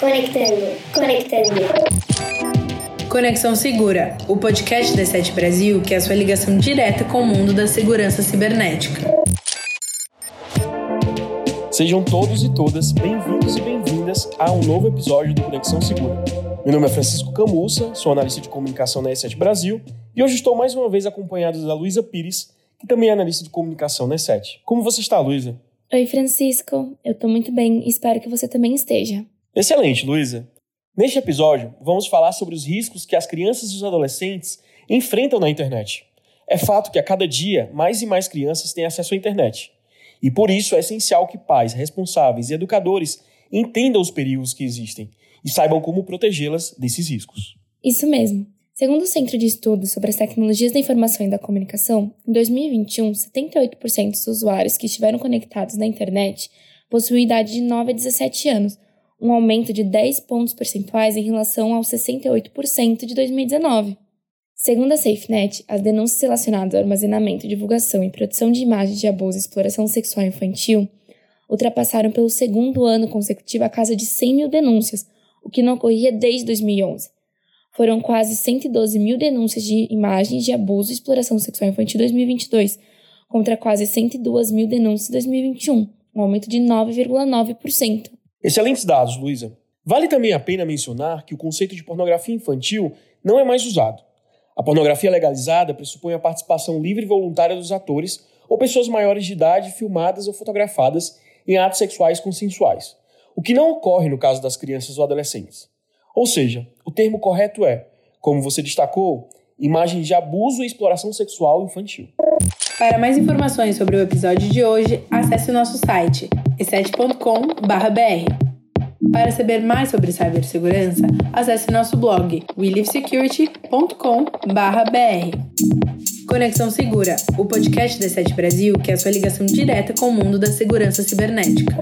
Conectando, conectando. Conexão Segura, o podcast da Sete Brasil que é a sua ligação direta com o mundo da segurança cibernética. Sejam todos e todas bem-vindos e bem-vindas a um novo episódio do Conexão Segura. Meu nome é Francisco Camussa, sou analista de comunicação na E7 Brasil e hoje estou mais uma vez acompanhado da Luísa Pires, que também é analista de comunicação na E7. Como você está, Luísa? Oi, Francisco. Eu tô muito bem e espero que você também esteja. Excelente, Luísa. Neste episódio, vamos falar sobre os riscos que as crianças e os adolescentes enfrentam na internet. É fato que a cada dia mais e mais crianças têm acesso à internet. E por isso é essencial que pais, responsáveis e educadores entendam os perigos que existem e saibam como protegê-las desses riscos. Isso mesmo. Segundo o Centro de Estudos sobre as Tecnologias da Informação e da Comunicação, em 2021, 78% dos usuários que estiveram conectados na internet possuíam idade de 9 a 17 anos, um aumento de 10 pontos percentuais em relação aos 68% de 2019. Segundo a SafeNet, as denúncias relacionadas ao armazenamento, divulgação e produção de imagens de abuso e exploração sexual infantil ultrapassaram pelo segundo ano consecutivo a casa de 100 mil denúncias, o que não ocorria desde 2011 foram quase 112 mil denúncias de imagens de abuso e exploração sexual infantil em 2022, contra quase 102 mil denúncias em 2021, um aumento de 9,9%. Excelentes dados, Luísa. Vale também a pena mencionar que o conceito de pornografia infantil não é mais usado. A pornografia legalizada pressupõe a participação livre e voluntária dos atores ou pessoas maiores de idade filmadas ou fotografadas em atos sexuais consensuais, o que não ocorre no caso das crianças ou adolescentes. Ou seja, o termo correto é, como você destacou, imagens de abuso e exploração sexual infantil. Para mais informações sobre o episódio de hoje, acesse o nosso site e7.com.br. Para saber mais sobre cibersegurança, acesse nosso blog welivesecurity.com.br. Conexão Segura, o podcast da E7 Brasil que é a sua ligação direta com o mundo da segurança cibernética.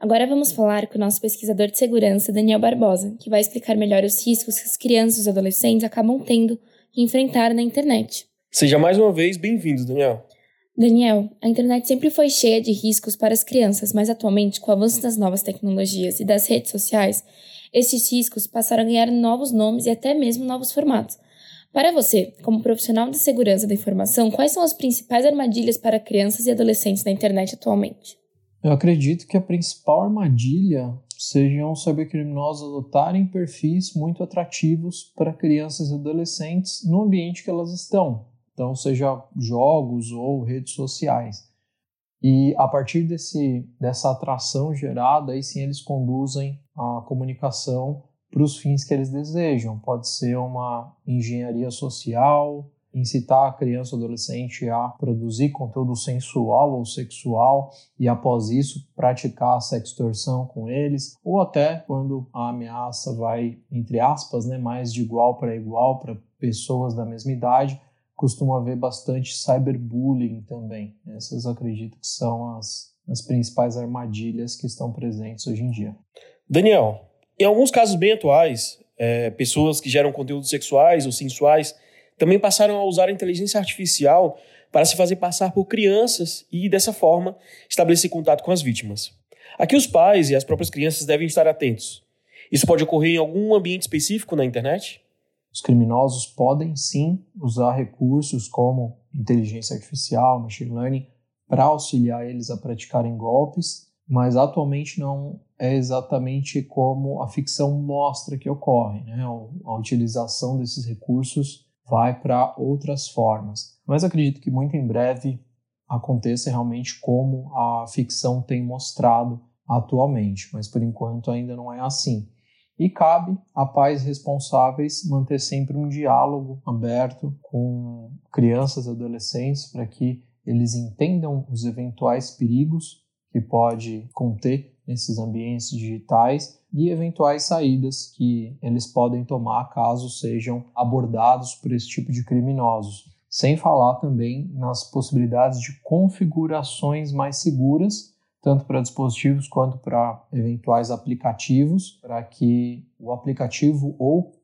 Agora vamos falar com o nosso pesquisador de segurança, Daniel Barbosa, que vai explicar melhor os riscos que as crianças e os adolescentes acabam tendo que enfrentar na internet. Seja mais uma vez bem-vindo, Daniel. Daniel, a internet sempre foi cheia de riscos para as crianças, mas atualmente, com o avanço das novas tecnologias e das redes sociais, esses riscos passaram a ganhar novos nomes e até mesmo novos formatos. Para você, como profissional de segurança da informação, quais são as principais armadilhas para crianças e adolescentes na internet atualmente? Eu acredito que a principal armadilha sejam cybercriminosos adotarem perfis muito atrativos para crianças e adolescentes no ambiente que elas estão, então seja jogos ou redes sociais. E a partir desse, dessa atração gerada, aí sim eles conduzem a comunicação para os fins que eles desejam. Pode ser uma engenharia social, incitar a criança ou adolescente a produzir conteúdo sensual ou sexual e após isso praticar a sextorção com eles, ou até quando a ameaça vai, entre aspas, né, mais de igual para igual para pessoas da mesma idade, costuma haver bastante cyberbullying também. Essas acredito que são as, as principais armadilhas que estão presentes hoje em dia. Daniel, em alguns casos bem atuais, é, pessoas que geram conteúdos sexuais ou sensuais também passaram a usar a inteligência artificial para se fazer passar por crianças e, dessa forma, estabelecer contato com as vítimas. Aqui os pais e as próprias crianças devem estar atentos. Isso pode ocorrer em algum ambiente específico na internet? Os criminosos podem sim usar recursos como inteligência artificial, machine learning, para auxiliar eles a praticarem golpes, mas atualmente não é exatamente como a ficção mostra que ocorre. Né? A utilização desses recursos vai para outras formas. Mas acredito que muito em breve aconteça realmente como a ficção tem mostrado atualmente, mas por enquanto ainda não é assim. E cabe a pais responsáveis manter sempre um diálogo aberto com crianças e adolescentes para que eles entendam os eventuais perigos que pode conter nesses ambientes digitais e eventuais saídas que eles podem tomar caso sejam abordados por esse tipo de criminosos. Sem falar também nas possibilidades de configurações mais seguras, tanto para dispositivos quanto para eventuais aplicativos, para que o aplicativo ou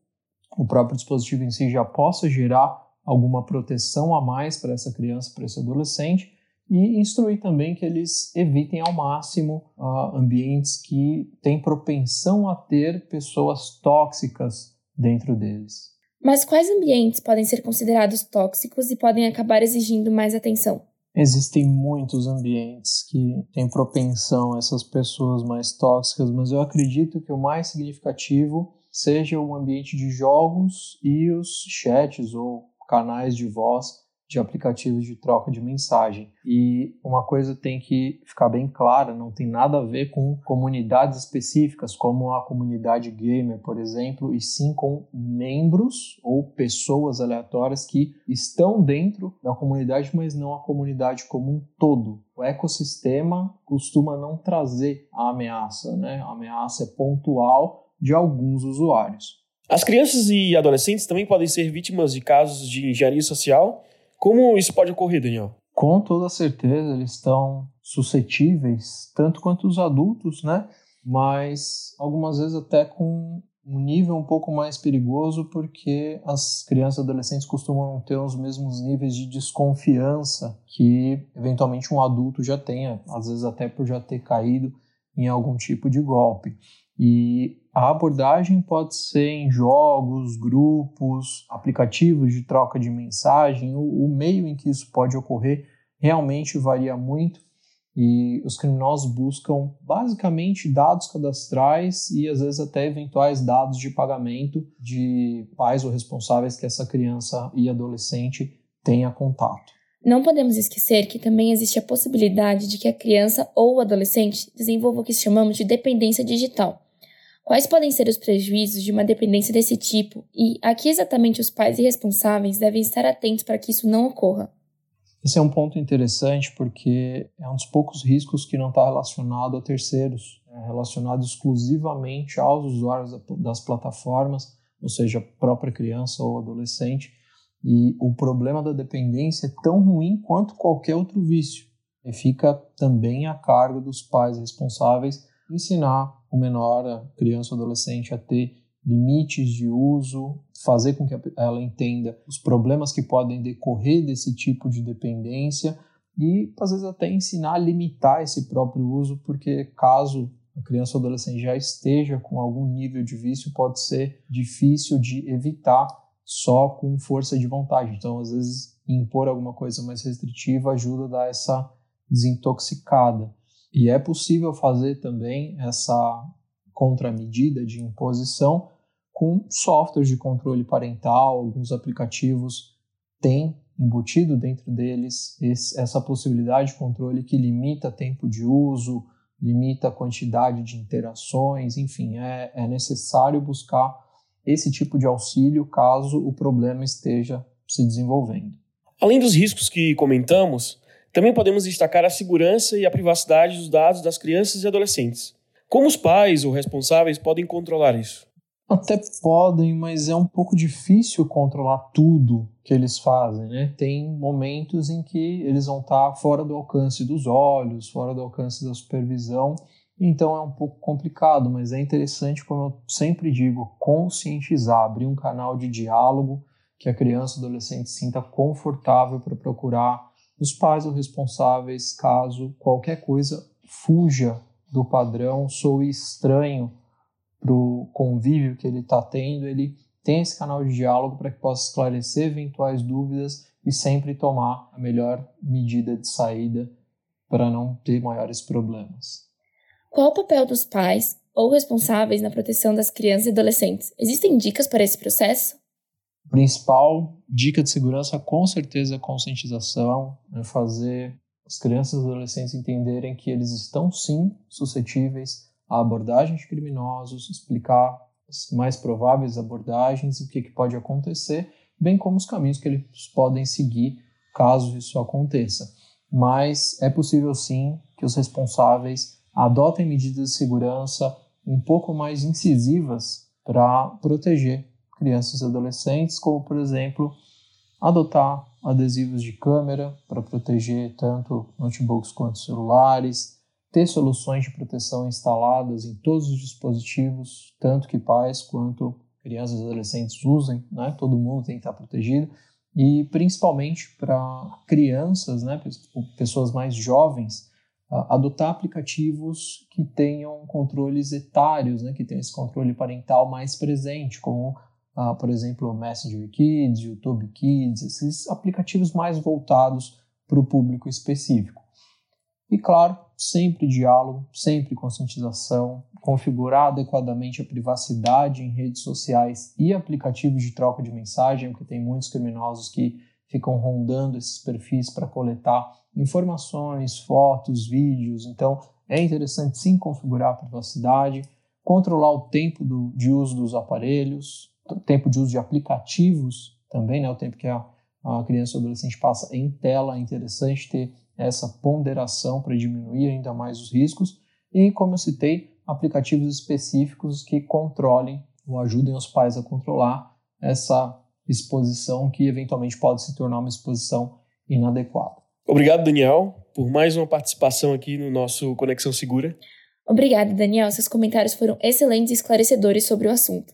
o próprio dispositivo em si já possa gerar alguma proteção a mais para essa criança, para esse adolescente, e instruir também que eles evitem ao máximo uh, ambientes que têm propensão a ter pessoas tóxicas dentro deles. Mas quais ambientes podem ser considerados tóxicos e podem acabar exigindo mais atenção? Existem muitos ambientes que têm propensão a essas pessoas mais tóxicas, mas eu acredito que o mais significativo seja o ambiente de jogos e os chats ou canais de voz de aplicativos de troca de mensagem. E uma coisa tem que ficar bem clara, não tem nada a ver com comunidades específicas, como a comunidade gamer, por exemplo, e sim com membros ou pessoas aleatórias que estão dentro da comunidade, mas não a comunidade como um todo. O ecossistema costuma não trazer a ameaça, né? A ameaça é pontual de alguns usuários. As crianças e adolescentes também podem ser vítimas de casos de engenharia social como isso pode ocorrer, Daniel? Com toda certeza, eles estão suscetíveis, tanto quanto os adultos, né? Mas algumas vezes até com um nível um pouco mais perigoso, porque as crianças e adolescentes costumam ter os mesmos níveis de desconfiança que eventualmente um adulto já tenha, às vezes até por já ter caído em algum tipo de golpe. E a abordagem pode ser em jogos, grupos, aplicativos de troca de mensagem, o, o meio em que isso pode ocorrer realmente varia muito e os criminosos buscam basicamente dados cadastrais e às vezes até eventuais dados de pagamento de pais ou responsáveis que essa criança e adolescente tenha contato. Não podemos esquecer que também existe a possibilidade de que a criança ou o adolescente desenvolva o que chamamos de dependência digital. Quais podem ser os prejuízos de uma dependência desse tipo e a que exatamente os pais e responsáveis devem estar atentos para que isso não ocorra? Esse é um ponto interessante porque é um dos poucos riscos que não está relacionado a terceiros, é relacionado exclusivamente aos usuários das plataformas, ou seja, a própria criança ou adolescente e o problema da dependência é tão ruim quanto qualquer outro vício. E fica também a cargo dos pais responsáveis ensinar o menor, a criança ou adolescente, a ter limites de uso, fazer com que ela entenda os problemas que podem decorrer desse tipo de dependência e, às vezes, até ensinar a limitar esse próprio uso, porque caso a criança ou adolescente já esteja com algum nível de vício, pode ser difícil de evitar só com força de vontade. Então, às vezes, impor alguma coisa mais restritiva ajuda a dar essa desintoxicada. E é possível fazer também essa contramedida de imposição com softwares de controle parental, alguns aplicativos têm embutido dentro deles esse, essa possibilidade de controle que limita tempo de uso, limita a quantidade de interações, enfim, é, é necessário buscar esse tipo de auxílio caso o problema esteja se desenvolvendo. Além dos riscos que comentamos, também podemos destacar a segurança e a privacidade dos dados das crianças e adolescentes. Como os pais ou responsáveis podem controlar isso? Até podem, mas é um pouco difícil controlar tudo que eles fazem, né? Tem momentos em que eles vão estar fora do alcance dos olhos, fora do alcance da supervisão, então é um pouco complicado, mas é interessante, como eu sempre digo, conscientizar, abrir um canal de diálogo que a criança adolescente sinta confortável para procurar os pais ou responsáveis caso qualquer coisa fuja do padrão, sou estranho para o convívio que ele está tendo, ele tem esse canal de diálogo para que possa esclarecer eventuais dúvidas e sempre tomar a melhor medida de saída para não ter maiores problemas. Qual o papel dos pais ou responsáveis na proteção das crianças e adolescentes? Existem dicas para esse processo? Principal dica de segurança, com certeza, é conscientização, é fazer as crianças e adolescentes entenderem que eles estão sim suscetíveis à abordagem de criminosos, explicar as mais prováveis abordagens e o que, que pode acontecer, bem como os caminhos que eles podem seguir caso isso aconteça. Mas é possível sim que os responsáveis adotem medidas de segurança um pouco mais incisivas para proteger crianças e adolescentes, como, por exemplo, adotar adesivos de câmera para proteger tanto notebooks quanto celulares, ter soluções de proteção instaladas em todos os dispositivos, tanto que pais quanto crianças e adolescentes usem, né? todo mundo tem que estar protegido, e principalmente para crianças, né, pessoas mais jovens, adotar aplicativos que tenham controles etários, né, que tenham esse controle parental mais presente, como, uh, por exemplo, o Messenger Kids, YouTube Kids, esses aplicativos mais voltados para o público específico. E claro, sempre diálogo, sempre conscientização, configurar adequadamente a privacidade em redes sociais e aplicativos de troca de mensagem, porque tem muitos criminosos que ficam rondando esses perfis para coletar informações, fotos, vídeos. Então, é interessante sim configurar a privacidade, controlar o tempo do, de uso dos aparelhos, o tempo de uso de aplicativos também, né, o tempo que a, a criança ou adolescente passa em tela. É interessante ter essa ponderação para diminuir ainda mais os riscos. E, como eu citei, aplicativos específicos que controlem ou ajudem os pais a controlar essa exposição que eventualmente pode se tornar uma exposição inadequada. Obrigado, Daniel, por mais uma participação aqui no nosso Conexão Segura. Obrigada, Daniel. Seus comentários foram excelentes e esclarecedores sobre o assunto.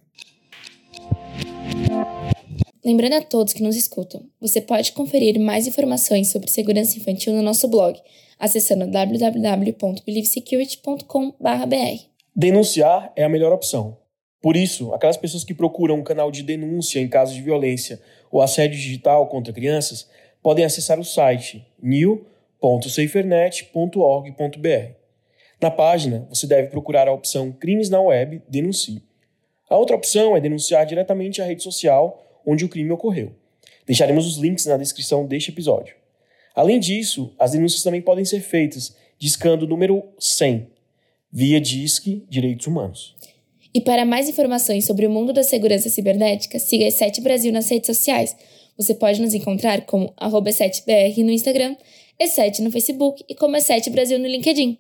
Lembrando a todos que nos escutam, você pode conferir mais informações sobre segurança infantil no nosso blog, acessando www.believesecurity.com.br. Denunciar é a melhor opção. Por isso, aquelas pessoas que procuram um canal de denúncia em casos de violência ou assédio digital contra crianças podem acessar o site new.safernet.org.br. Na página, você deve procurar a opção Crimes na Web Denuncie. A outra opção é denunciar diretamente a rede social onde o crime ocorreu. Deixaremos os links na descrição deste episódio. Além disso, as denúncias também podem ser feitas discando o número 100 via Disque Direitos Humanos. E para mais informações sobre o mundo da segurança cibernética, siga a 7 Brasil nas redes sociais. Você pode nos encontrar como E7BR no Instagram, E7 no Facebook e como E7 Brasil no LinkedIn.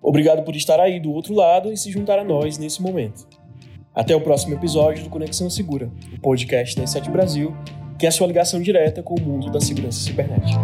Obrigado por estar aí do outro lado e se juntar a nós nesse momento. Até o próximo episódio do Conexão Segura, o podcast da E7 Brasil, que é a sua ligação direta com o mundo da segurança cibernética.